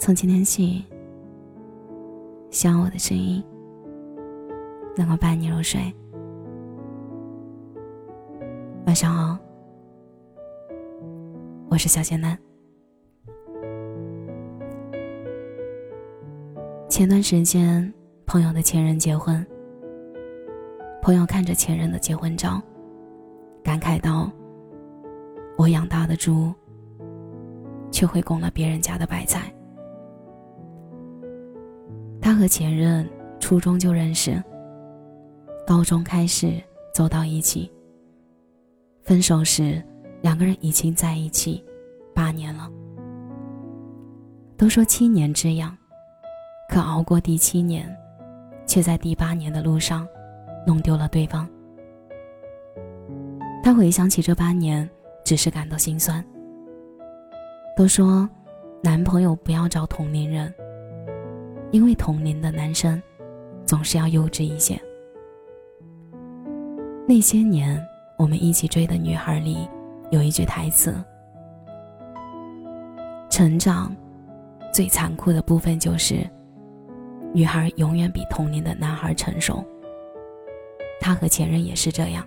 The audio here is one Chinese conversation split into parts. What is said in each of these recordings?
从今天起，希望我的声音能够伴你入睡。晚上好，我是小仙男。前段时间，朋友的前任结婚，朋友看着前任的结婚照，感慨道：“我养大的猪，却会拱了别人家的白菜。”他和前任初中就认识，高中开始走到一起。分手时，两个人已经在一起八年了。都说七年之痒。可熬过第七年，却在第八年的路上弄丢了对方。他回想起这八年，只是感到心酸。都说，男朋友不要找同龄人，因为同龄的男生总是要幼稚一些。那些年我们一起追的女孩里，有一句台词：“成长最残酷的部分就是。”女孩永远比同龄的男孩成熟。他和前任也是这样。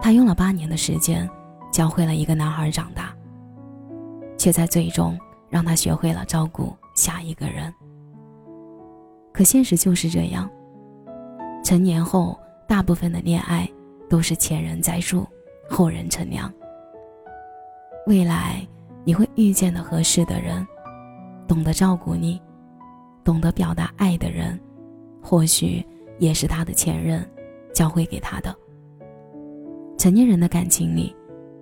他用了八年的时间，教会了一个男孩长大，却在最终让他学会了照顾下一个人。可现实就是这样，成年后，大部分的恋爱都是前人栽树，后人乘凉。未来你会遇见的合适的人，懂得照顾你。懂得表达爱的人，或许也是他的前任教会给他的。成年人的感情里，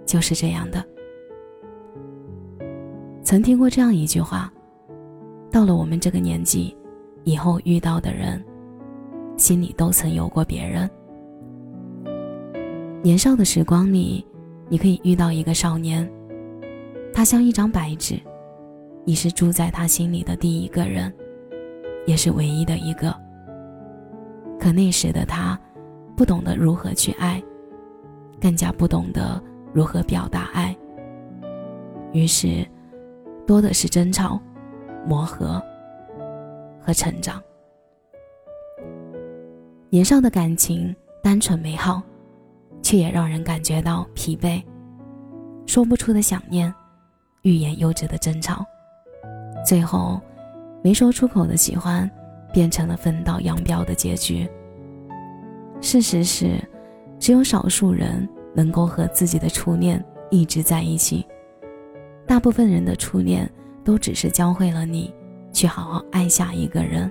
就是这样的。曾听过这样一句话：到了我们这个年纪，以后遇到的人，心里都曾有过别人。年少的时光里，你可以遇到一个少年，他像一张白纸，你是住在他心里的第一个人。也是唯一的一个。可那时的他，不懂得如何去爱，更加不懂得如何表达爱。于是，多的是争吵、磨合和成长。年少的感情单纯美好，却也让人感觉到疲惫，说不出的想念，欲言又止的争吵，最后。没说出口的喜欢，变成了分道扬镳的结局。事实是，只有少数人能够和自己的初恋一直在一起。大部分人的初恋都只是教会了你去好好爱下一个人。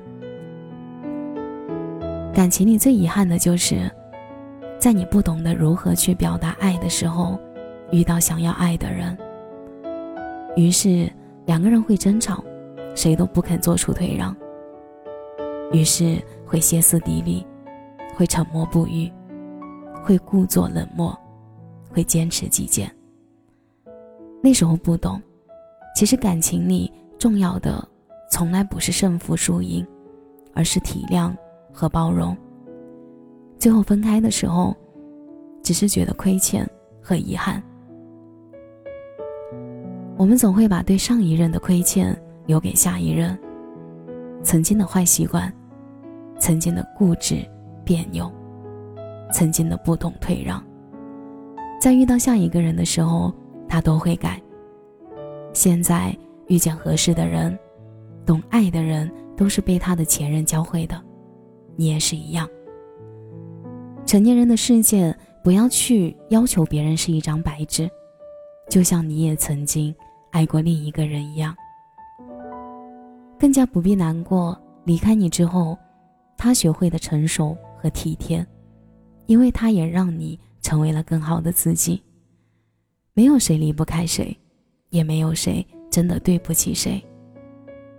感情里最遗憾的就是，在你不懂得如何去表达爱的时候，遇到想要爱的人，于是两个人会争吵。谁都不肯做出退让，于是会歇斯底里，会沉默不语，会故作冷漠，会坚持己见。那时候不懂，其实感情里重要的从来不是胜负输赢，而是体谅和包容。最后分开的时候，只是觉得亏欠和遗憾。我们总会把对上一任的亏欠。留给下一任。曾经的坏习惯，曾经的固执、别扭，曾经的不懂退让，在遇到下一个人的时候，他都会改。现在遇见合适的人，懂爱的人，都是被他的前任教会的，你也是一样。成年人的世界，不要去要求别人是一张白纸，就像你也曾经爱过另一个人一样。更加不必难过，离开你之后，他学会的成熟和体贴，因为他也让你成为了更好的自己。没有谁离不开谁，也没有谁真的对不起谁，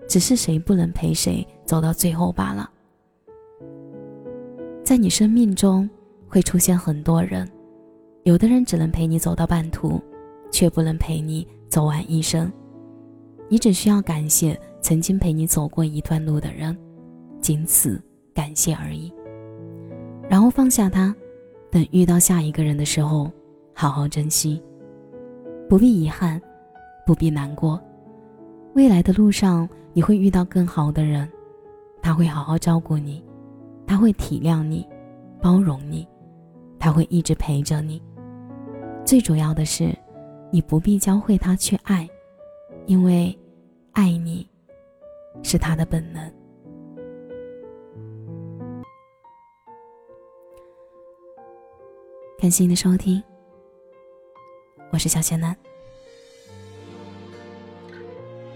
只是谁不能陪谁走到最后罢了。在你生命中会出现很多人，有的人只能陪你走到半途，却不能陪你走完一生。你只需要感谢。曾经陪你走过一段路的人，仅此感谢而已。然后放下他，等遇到下一个人的时候，好好珍惜。不必遗憾，不必难过，未来的路上，你会遇到更好的人，他会好好照顾你，他会体谅你，包容你，他会一直陪着你。最主要的是，你不必教会他去爱，因为爱你是他的本能。感谢你的收听，我是小仙男。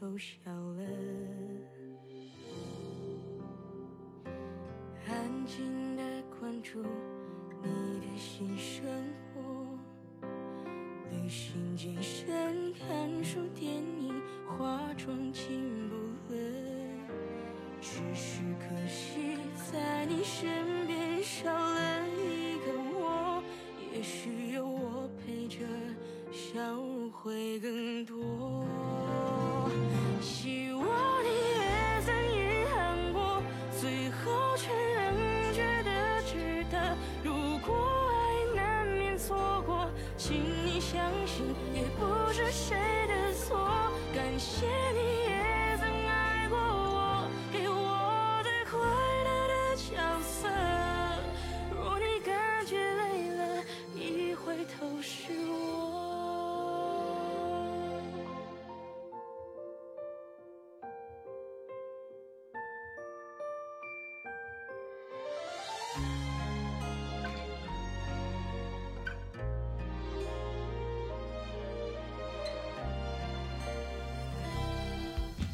都笑了。安静的关注你的新生活，旅行、健身、看书、电影、化妆进步了，只是可惜在你身边少了一个我。也许 worship